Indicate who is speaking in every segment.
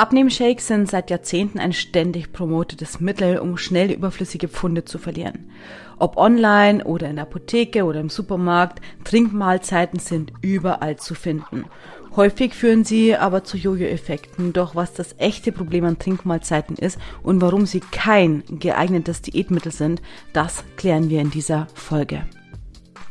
Speaker 1: Abnehmshakes sind seit Jahrzehnten ein ständig promotetes Mittel, um schnell überflüssige Pfunde zu verlieren. Ob online oder in der Apotheke oder im Supermarkt, Trinkmahlzeiten sind überall zu finden. Häufig führen sie aber zu Jojo-Effekten. Doch was das echte Problem an Trinkmahlzeiten ist und warum sie kein geeignetes Diätmittel sind, das klären wir in dieser Folge.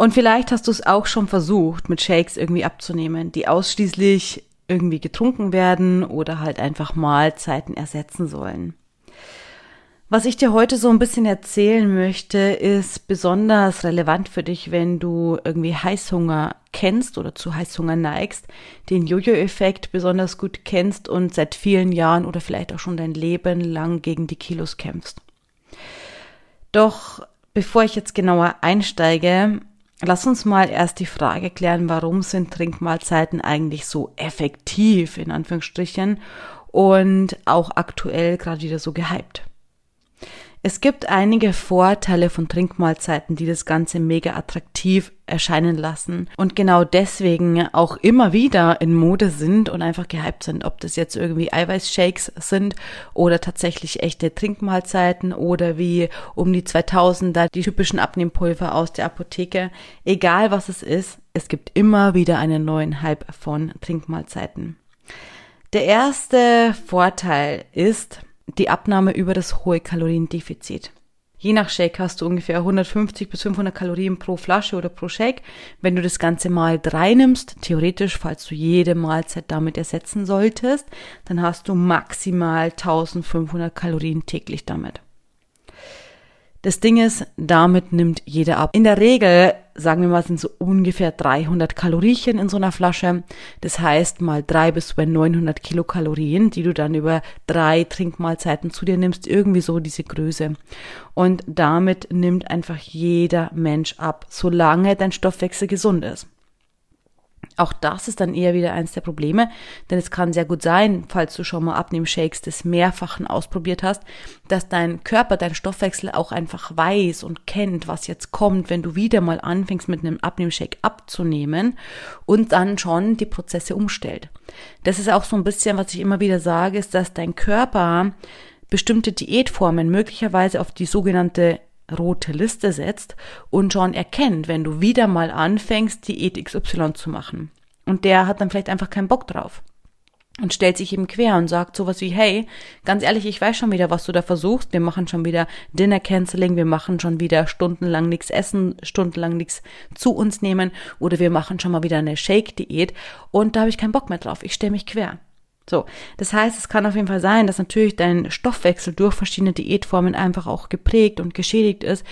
Speaker 1: Und vielleicht hast du es auch schon versucht, mit Shakes irgendwie abzunehmen, die ausschließlich irgendwie getrunken werden oder halt einfach Mahlzeiten ersetzen sollen. Was ich dir heute so ein bisschen erzählen möchte, ist besonders relevant für dich, wenn du irgendwie Heißhunger kennst oder zu Heißhunger neigst, den Jojo-Effekt besonders gut kennst und seit vielen Jahren oder vielleicht auch schon dein Leben lang gegen die Kilos kämpfst. Doch bevor ich jetzt genauer einsteige, Lass uns mal erst die Frage klären, warum sind Trinkmahlzeiten eigentlich so effektiv, in Anführungsstrichen, und auch aktuell gerade wieder so gehypt. Es gibt einige Vorteile von Trinkmahlzeiten, die das Ganze mega attraktiv erscheinen lassen und genau deswegen auch immer wieder in Mode sind und einfach gehypt sind. Ob das jetzt irgendwie Eiweißshakes sind oder tatsächlich echte Trinkmahlzeiten oder wie um die 2000er die typischen Abnehmpulver aus der Apotheke. Egal was es ist, es gibt immer wieder einen neuen Hype von Trinkmahlzeiten. Der erste Vorteil ist, die Abnahme über das hohe Kaloriendefizit. Je nach Shake hast du ungefähr 150 bis 500 Kalorien pro Flasche oder pro Shake. Wenn du das Ganze mal drei nimmst, theoretisch, falls du jede Mahlzeit damit ersetzen solltest, dann hast du maximal 1500 Kalorien täglich damit. Das Ding ist, damit nimmt jeder ab. In der Regel, sagen wir mal, sind so ungefähr 300 Kalorien in so einer Flasche. Das heißt mal drei bis über 900 Kilokalorien, die du dann über drei Trinkmahlzeiten zu dir nimmst. Irgendwie so diese Größe. Und damit nimmt einfach jeder Mensch ab, solange dein Stoffwechsel gesund ist. Auch das ist dann eher wieder eins der Probleme, denn es kann sehr gut sein, falls du schon mal Abnehmshakes des Mehrfachen ausprobiert hast, dass dein Körper, dein Stoffwechsel auch einfach weiß und kennt, was jetzt kommt, wenn du wieder mal anfängst mit einem Abnehmshake abzunehmen und dann schon die Prozesse umstellt. Das ist auch so ein bisschen, was ich immer wieder sage, ist, dass dein Körper bestimmte Diätformen möglicherweise auf die sogenannte rote Liste setzt und schon erkennt, wenn du wieder mal anfängst, Diät XY zu machen. Und der hat dann vielleicht einfach keinen Bock drauf und stellt sich eben quer und sagt sowas wie, hey, ganz ehrlich, ich weiß schon wieder, was du da versuchst. Wir machen schon wieder Dinner Canceling, wir machen schon wieder stundenlang nichts essen, stundenlang nichts zu uns nehmen oder wir machen schon mal wieder eine Shake-Diät und da habe ich keinen Bock mehr drauf. Ich stelle mich quer. So, das heißt, es kann auf jeden Fall sein, dass natürlich dein Stoffwechsel durch verschiedene Diätformen einfach auch geprägt und geschädigt ist,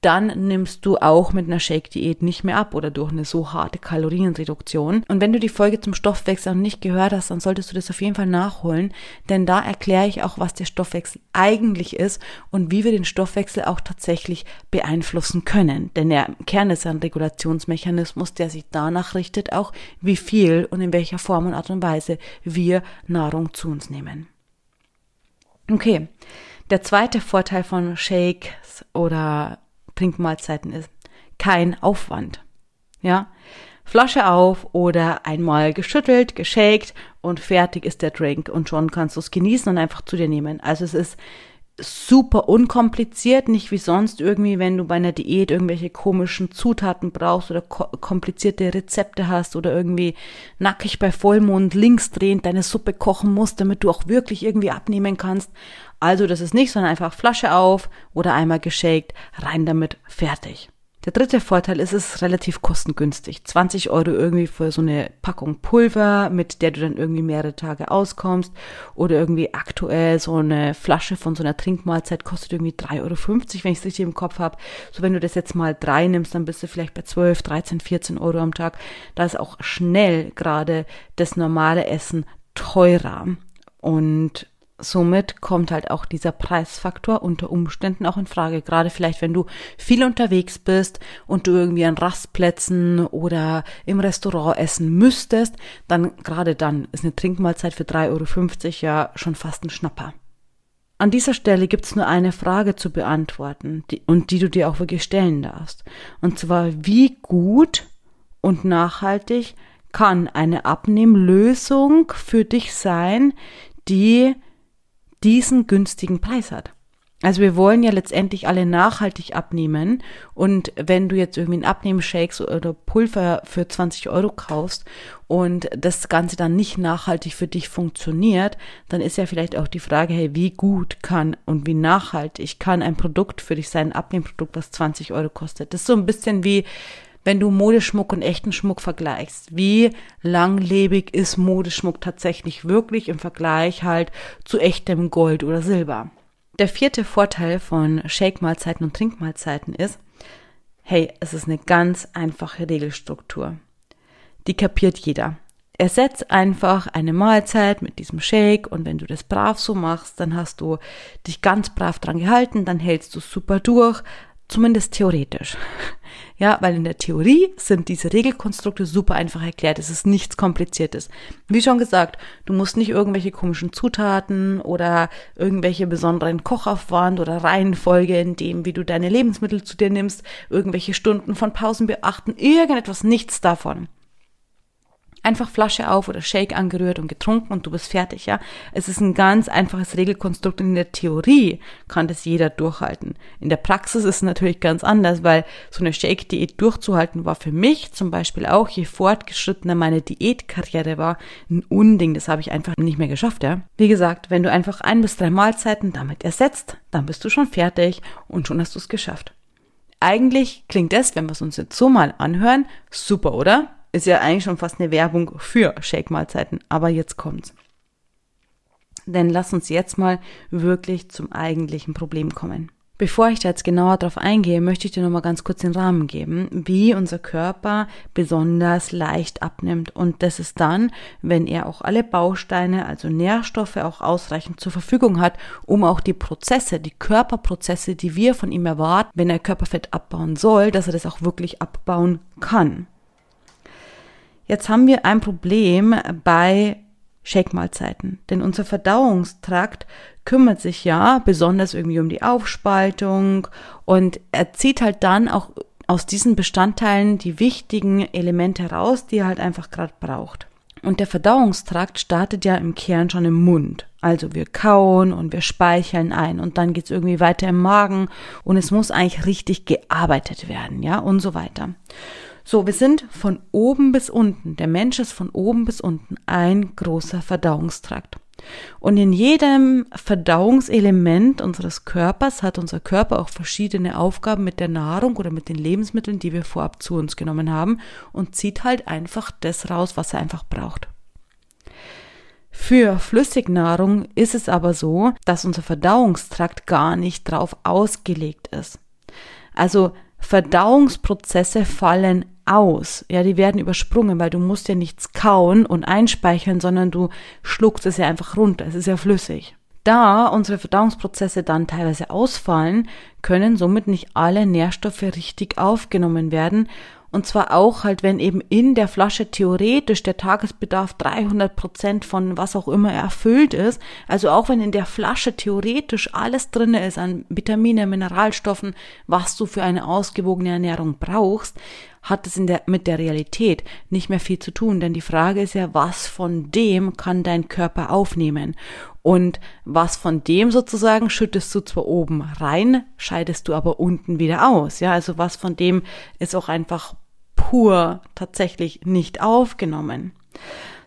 Speaker 1: dann nimmst du auch mit einer Shake-Diät nicht mehr ab oder durch eine so harte Kalorienreduktion. Und wenn du die Folge zum Stoffwechsel noch nicht gehört hast, dann solltest du das auf jeden Fall nachholen, denn da erkläre ich auch, was der Stoffwechsel eigentlich ist und wie wir den Stoffwechsel auch tatsächlich beeinflussen können. Denn der Kern ist ein Regulationsmechanismus, der sich danach richtet, auch wie viel und in welcher Form und Art und Weise wir Nahrung zu uns nehmen. Okay. Der zweite Vorteil von Shakes oder Trinkmahlzeiten ist. Kein Aufwand. Ja? Flasche auf oder einmal geschüttelt, geshakt und fertig ist der Drink und schon kannst du es genießen und einfach zu dir nehmen. Also es ist super unkompliziert, nicht wie sonst irgendwie, wenn du bei einer Diät irgendwelche komischen Zutaten brauchst oder komplizierte Rezepte hast oder irgendwie nackig bei Vollmond links drehend deine Suppe kochen musst, damit du auch wirklich irgendwie abnehmen kannst. Also das ist nicht, sondern einfach Flasche auf oder einmal geshakt, rein damit, fertig. Der dritte Vorteil ist, es ist relativ kostengünstig. 20 Euro irgendwie für so eine Packung Pulver, mit der du dann irgendwie mehrere Tage auskommst. Oder irgendwie aktuell so eine Flasche von so einer Trinkmahlzeit kostet irgendwie 3,50 Euro, wenn ich es richtig im Kopf habe. So wenn du das jetzt mal drei nimmst, dann bist du vielleicht bei 12, 13, 14 Euro am Tag. Da ist auch schnell gerade das normale Essen teurer Und somit kommt halt auch dieser Preisfaktor unter Umständen auch in Frage. Gerade vielleicht, wenn du viel unterwegs bist und du irgendwie an Rastplätzen oder im Restaurant essen müsstest, dann gerade dann ist eine Trinkmahlzeit für 3,50 Euro ja schon fast ein Schnapper. An dieser Stelle gibt's nur eine Frage zu beantworten die, und die du dir auch wirklich stellen darfst. Und zwar, wie gut und nachhaltig kann eine Abnehmlösung für dich sein, die diesen günstigen Preis hat. Also wir wollen ja letztendlich alle nachhaltig abnehmen und wenn du jetzt irgendwie einen Abnehmshakes oder Pulver für 20 Euro kaufst und das Ganze dann nicht nachhaltig für dich funktioniert, dann ist ja vielleicht auch die Frage, hey, wie gut kann und wie nachhaltig kann ein Produkt für dich sein, ein Abnehmprodukt, das 20 Euro kostet. Das ist so ein bisschen wie, wenn du Modeschmuck und echten Schmuck vergleichst. Wie langlebig ist Modeschmuck tatsächlich wirklich im Vergleich halt zu echtem Gold oder Silber? Der vierte Vorteil von Shake-Mahlzeiten und Trinkmahlzeiten ist, hey, es ist eine ganz einfache Regelstruktur. Die kapiert jeder. Ersetz einfach eine Mahlzeit mit diesem Shake und wenn du das brav so machst, dann hast du dich ganz brav dran gehalten, dann hältst du super durch, zumindest theoretisch. Ja, weil in der Theorie sind diese Regelkonstrukte super einfach erklärt. Es ist nichts Kompliziertes. Wie schon gesagt, du musst nicht irgendwelche komischen Zutaten oder irgendwelche besonderen Kochaufwand oder Reihenfolge in dem, wie du deine Lebensmittel zu dir nimmst, irgendwelche Stunden von Pausen beachten, irgendetwas, nichts davon. Einfach Flasche auf oder Shake angerührt und getrunken und du bist fertig, ja. Es ist ein ganz einfaches Regelkonstrukt und in der Theorie kann das jeder durchhalten. In der Praxis ist es natürlich ganz anders, weil so eine Shake-Diät durchzuhalten war für mich zum Beispiel auch, je fortgeschrittener meine Diätkarriere war, ein Unding. Das habe ich einfach nicht mehr geschafft, ja. Wie gesagt, wenn du einfach ein bis drei Mahlzeiten damit ersetzt, dann bist du schon fertig und schon hast du es geschafft. Eigentlich klingt das, wenn wir es uns jetzt so mal anhören, super, oder? Ist ja eigentlich schon fast eine Werbung für Shake-Mahlzeiten, aber jetzt kommt's. Denn lass uns jetzt mal wirklich zum eigentlichen Problem kommen. Bevor ich da jetzt genauer drauf eingehe, möchte ich dir nochmal ganz kurz den Rahmen geben, wie unser Körper besonders leicht abnimmt. Und das ist dann, wenn er auch alle Bausteine, also Nährstoffe auch ausreichend zur Verfügung hat, um auch die Prozesse, die Körperprozesse, die wir von ihm erwarten, wenn er Körperfett abbauen soll, dass er das auch wirklich abbauen kann. Jetzt haben wir ein Problem bei Shake-Mahlzeiten, denn unser Verdauungstrakt kümmert sich ja besonders irgendwie um die Aufspaltung und er zieht halt dann auch aus diesen Bestandteilen die wichtigen Elemente raus, die er halt einfach gerade braucht. Und der Verdauungstrakt startet ja im Kern schon im Mund. Also wir kauen und wir speicheln ein und dann geht's irgendwie weiter im Magen und es muss eigentlich richtig gearbeitet werden, ja, und so weiter. So, wir sind von oben bis unten, der Mensch ist von oben bis unten ein großer Verdauungstrakt. Und in jedem Verdauungselement unseres Körpers hat unser Körper auch verschiedene Aufgaben mit der Nahrung oder mit den Lebensmitteln, die wir vorab zu uns genommen haben und zieht halt einfach das raus, was er einfach braucht. Für Flüssignahrung ist es aber so, dass unser Verdauungstrakt gar nicht drauf ausgelegt ist. Also Verdauungsprozesse fallen aus. Ja, die werden übersprungen, weil du musst ja nichts kauen und einspeichern, sondern du schluckst es ja einfach runter. Es ist ja flüssig. Da unsere Verdauungsprozesse dann teilweise ausfallen, können somit nicht alle Nährstoffe richtig aufgenommen werden und zwar auch halt, wenn eben in der Flasche theoretisch der Tagesbedarf 300 Prozent von was auch immer erfüllt ist. Also auch wenn in der Flasche theoretisch alles drinne ist an Vitamine, Mineralstoffen, was du für eine ausgewogene Ernährung brauchst, hat es in der, mit der Realität nicht mehr viel zu tun. Denn die Frage ist ja, was von dem kann dein Körper aufnehmen? Und was von dem sozusagen schüttest du zwar oben rein, scheidest du aber unten wieder aus. Ja, also was von dem ist auch einfach pur tatsächlich nicht aufgenommen.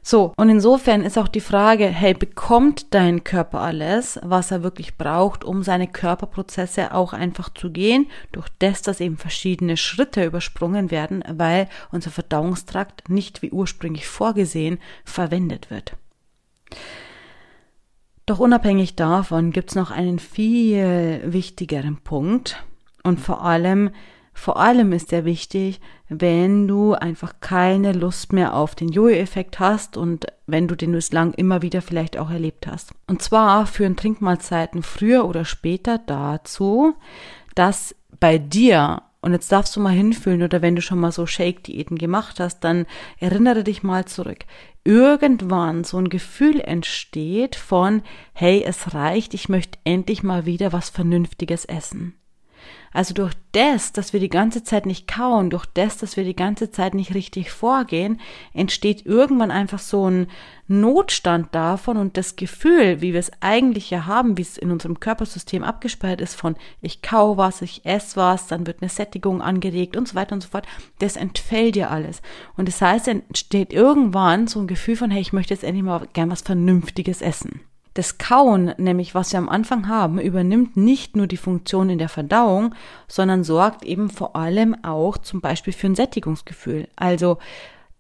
Speaker 1: So, und insofern ist auch die Frage, hey, bekommt dein Körper alles, was er wirklich braucht, um seine Körperprozesse auch einfach zu gehen, durch das, dass eben verschiedene Schritte übersprungen werden, weil unser Verdauungstrakt nicht wie ursprünglich vorgesehen verwendet wird. Doch unabhängig davon gibt es noch einen viel wichtigeren Punkt und vor allem Vor allem ist der wichtig, wenn du einfach keine Lust mehr auf den Jojo-Effekt hast und wenn du den bislang immer wieder vielleicht auch erlebt hast. Und zwar führen Trinkmahlzeiten früher oder später dazu, dass bei dir und jetzt darfst du mal hinfühlen oder wenn du schon mal so Shake-Diäten gemacht hast, dann erinnere dich mal zurück. Irgendwann so ein Gefühl entsteht von, hey, es reicht, ich möchte endlich mal wieder was Vernünftiges essen. Also durch das, dass wir die ganze Zeit nicht kauen, durch das, dass wir die ganze Zeit nicht richtig vorgehen, entsteht irgendwann einfach so ein Notstand davon und das Gefühl, wie wir es eigentlich ja haben, wie es in unserem Körpersystem abgespeichert ist von ich kau was, ich esse was, dann wird eine Sättigung angeregt und so weiter und so fort, das entfällt dir alles. Und das heißt, entsteht irgendwann so ein Gefühl von, hey, ich möchte jetzt endlich mal gern was Vernünftiges essen. Das Kauen, nämlich was wir am Anfang haben, übernimmt nicht nur die Funktion in der Verdauung, sondern sorgt eben vor allem auch zum Beispiel für ein Sättigungsgefühl. Also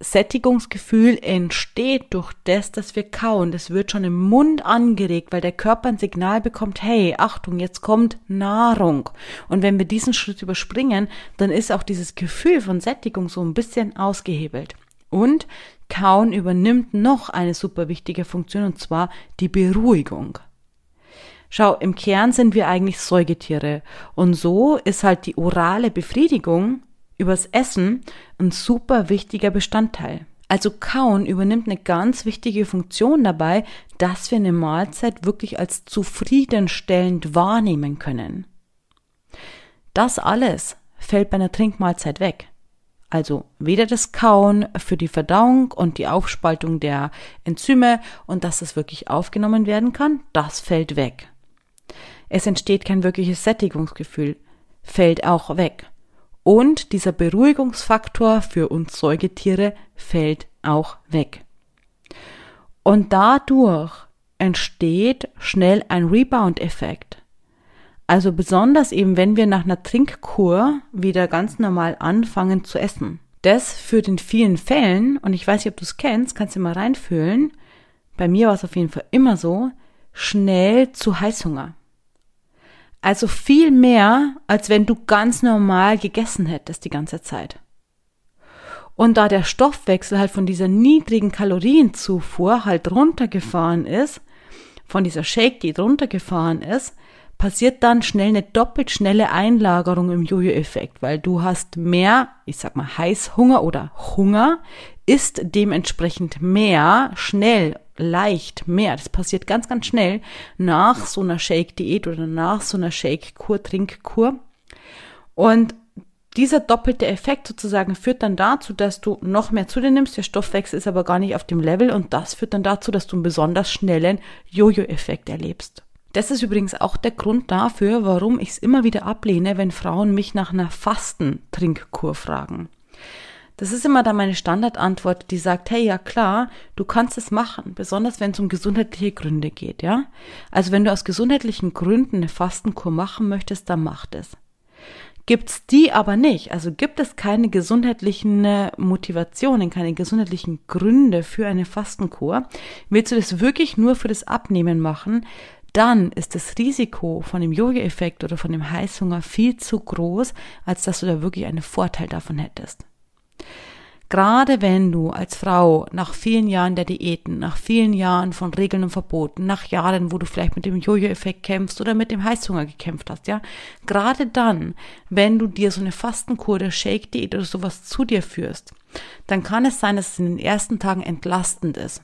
Speaker 1: Sättigungsgefühl entsteht durch das, dass wir kauen. Das wird schon im Mund angeregt, weil der Körper ein Signal bekommt, hey, Achtung, jetzt kommt Nahrung. Und wenn wir diesen Schritt überspringen, dann ist auch dieses Gefühl von Sättigung so ein bisschen ausgehebelt. Und Kauen übernimmt noch eine super wichtige Funktion und zwar die Beruhigung. Schau, im Kern sind wir eigentlich Säugetiere und so ist halt die orale Befriedigung übers Essen ein super wichtiger Bestandteil. Also Kauen übernimmt eine ganz wichtige Funktion dabei, dass wir eine Mahlzeit wirklich als zufriedenstellend wahrnehmen können. Das alles fällt bei einer Trinkmahlzeit weg. Also weder das Kauen für die Verdauung und die Aufspaltung der Enzyme und dass es wirklich aufgenommen werden kann, das fällt weg. Es entsteht kein wirkliches Sättigungsgefühl, fällt auch weg. Und dieser Beruhigungsfaktor für uns Säugetiere fällt auch weg. Und dadurch entsteht schnell ein Rebound-Effekt. Also besonders eben, wenn wir nach einer Trinkkur wieder ganz normal anfangen zu essen. Das führt in vielen Fällen, und ich weiß nicht, ob du es kennst, kannst du mal reinfühlen, bei mir war es auf jeden Fall immer so, schnell zu Heißhunger. Also viel mehr, als wenn du ganz normal gegessen hättest die ganze Zeit. Und da der Stoffwechsel halt von dieser niedrigen Kalorienzufuhr halt runtergefahren ist, von dieser Shake, die runtergefahren ist, passiert dann schnell eine doppelt schnelle Einlagerung im Jojo-Effekt, weil du hast mehr, ich sag mal, Heißhunger oder Hunger, ist dementsprechend mehr, schnell, leicht, mehr. Das passiert ganz, ganz schnell nach so einer Shake-Diät oder nach so einer Shake-Kur, Trinkkur. Und dieser doppelte Effekt sozusagen führt dann dazu, dass du noch mehr zu dir nimmst, der Stoffwechsel ist aber gar nicht auf dem Level und das führt dann dazu, dass du einen besonders schnellen Jojo-Effekt erlebst. Das ist übrigens auch der Grund dafür, warum ich es immer wieder ablehne, wenn Frauen mich nach einer Fastentrinkkur fragen. Das ist immer dann meine Standardantwort, die sagt, hey, ja klar, du kannst es machen, besonders wenn es um gesundheitliche Gründe geht, ja? Also wenn du aus gesundheitlichen Gründen eine Fastenkur machen möchtest, dann mach das. Gibt's die aber nicht, also gibt es keine gesundheitlichen äh, Motivationen, keine gesundheitlichen Gründe für eine Fastenkur, willst du das wirklich nur für das Abnehmen machen, dann ist das Risiko von dem Yoga-Effekt oder von dem Heißhunger viel zu groß, als dass du da wirklich einen Vorteil davon hättest. Gerade wenn du als Frau nach vielen Jahren der Diäten, nach vielen Jahren von Regeln und Verboten, nach Jahren, wo du vielleicht mit dem Jojo-Effekt kämpfst oder mit dem Heißhunger gekämpft hast, ja, gerade dann, wenn du dir so eine Fastenkur oder Shake-Diät oder sowas zu dir führst, dann kann es sein, dass es in den ersten Tagen entlastend ist.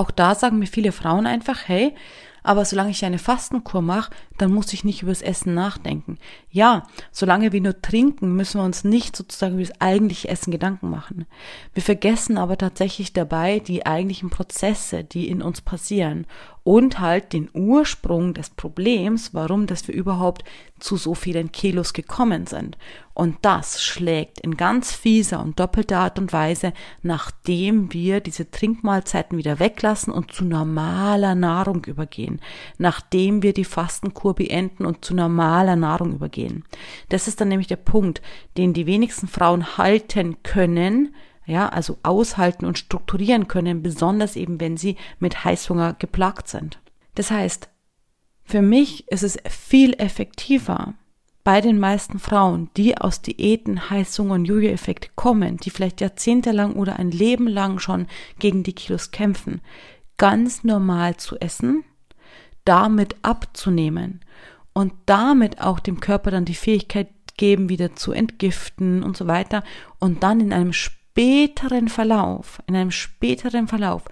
Speaker 1: Auch da sagen mir viele Frauen einfach, hey, aber solange ich eine Fastenkur mache, dann muss ich nicht übers Essen nachdenken. Ja, solange wir nur trinken, müssen wir uns nicht sozusagen über das eigentliche Essen Gedanken machen. Wir vergessen aber tatsächlich dabei die eigentlichen Prozesse, die in uns passieren und halt den Ursprung des Problems, warum dass wir überhaupt zu so vielen Kilos gekommen sind. Und das schlägt in ganz fieser und doppelter Art und Weise, nachdem wir diese Trinkmahlzeiten wieder weglassen und zu normaler Nahrung übergehen, nachdem wir die Fastenkur beenden und zu normaler Nahrung übergehen. Das ist dann nämlich der Punkt, den die wenigsten Frauen halten können, ja, also aushalten und strukturieren können, besonders eben, wenn sie mit Heißhunger geplagt sind. Das heißt, für mich ist es viel effektiver, bei den meisten Frauen, die aus Diäten, Heißhunger und Jojo-Effekt kommen, die vielleicht jahrzehntelang oder ein Leben lang schon gegen die Kilos kämpfen, ganz normal zu essen, damit abzunehmen und damit auch dem Körper dann die Fähigkeit geben, wieder zu entgiften und so weiter und dann in einem späteren Verlauf, in einem späteren Verlauf,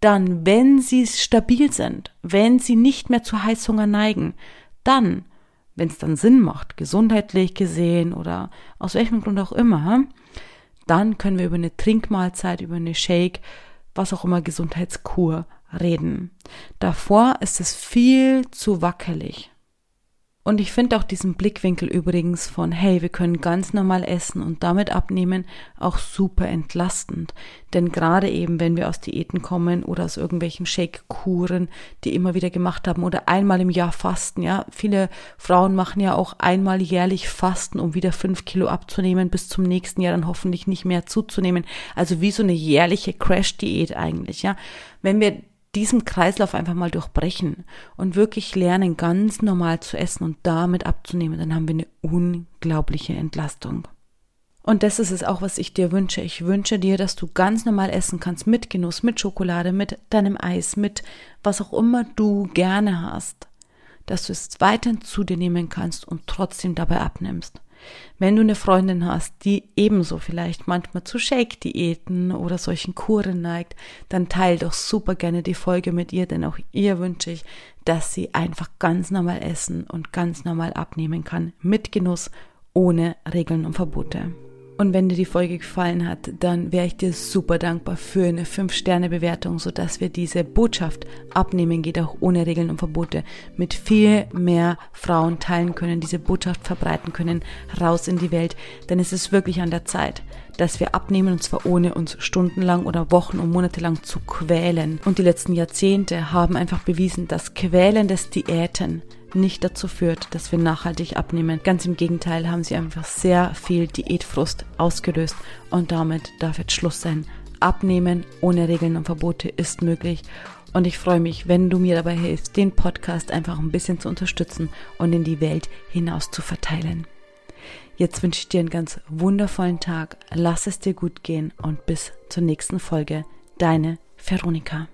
Speaker 1: dann, wenn sie stabil sind, wenn sie nicht mehr zu Heißhunger neigen, dann wenn es dann Sinn macht, gesundheitlich gesehen oder aus welchem Grund auch immer, dann können wir über eine Trinkmahlzeit, über eine Shake, was auch immer Gesundheitskur reden. Davor ist es viel zu wackelig. Und ich finde auch diesen Blickwinkel übrigens von, hey, wir können ganz normal essen und damit abnehmen, auch super entlastend. Denn gerade eben, wenn wir aus Diäten kommen oder aus irgendwelchen Shake-Kuren, die immer wieder gemacht haben oder einmal im Jahr fasten, ja. Viele Frauen machen ja auch einmal jährlich Fasten, um wieder fünf Kilo abzunehmen, bis zum nächsten Jahr dann hoffentlich nicht mehr zuzunehmen. Also wie so eine jährliche Crash-Diät eigentlich, ja. Wenn wir diesen Kreislauf einfach mal durchbrechen und wirklich lernen, ganz normal zu essen und damit abzunehmen, dann haben wir eine unglaubliche Entlastung. Und das ist es auch, was ich dir wünsche. Ich wünsche dir, dass du ganz normal essen kannst mit Genuss, mit Schokolade, mit deinem Eis, mit was auch immer du gerne hast. Dass du es weiterhin zu dir nehmen kannst und trotzdem dabei abnimmst. Wenn du eine Freundin hast, die ebenso vielleicht manchmal zu Shake-Diäten oder solchen Kuren neigt, dann teil doch super gerne die Folge mit ihr, denn auch ihr wünsche ich, dass sie einfach ganz normal essen und ganz normal abnehmen kann, mit Genuss, ohne Regeln und Verbote. Und wenn dir die Folge gefallen hat, dann wäre ich dir super dankbar für eine 5-Sterne-Bewertung, sodass wir diese Botschaft abnehmen geht, auch ohne Regeln und Verbote, mit viel mehr Frauen teilen können, diese Botschaft verbreiten können, raus in die Welt. Denn es ist wirklich an der Zeit, dass wir abnehmen und zwar ohne uns stundenlang oder Wochen und Monate lang zu quälen. Und die letzten Jahrzehnte haben einfach bewiesen, dass quälendes Diäten nicht dazu führt, dass wir nachhaltig abnehmen. Ganz im Gegenteil haben sie einfach sehr viel Diätfrust ausgelöst und damit darf jetzt Schluss sein. Abnehmen ohne Regeln und Verbote ist möglich und ich freue mich, wenn du mir dabei hilfst, den Podcast einfach ein bisschen zu unterstützen und in die Welt hinaus zu verteilen. Jetzt wünsche ich dir einen ganz wundervollen Tag, lass es dir gut gehen und bis zur nächsten Folge. Deine Veronika.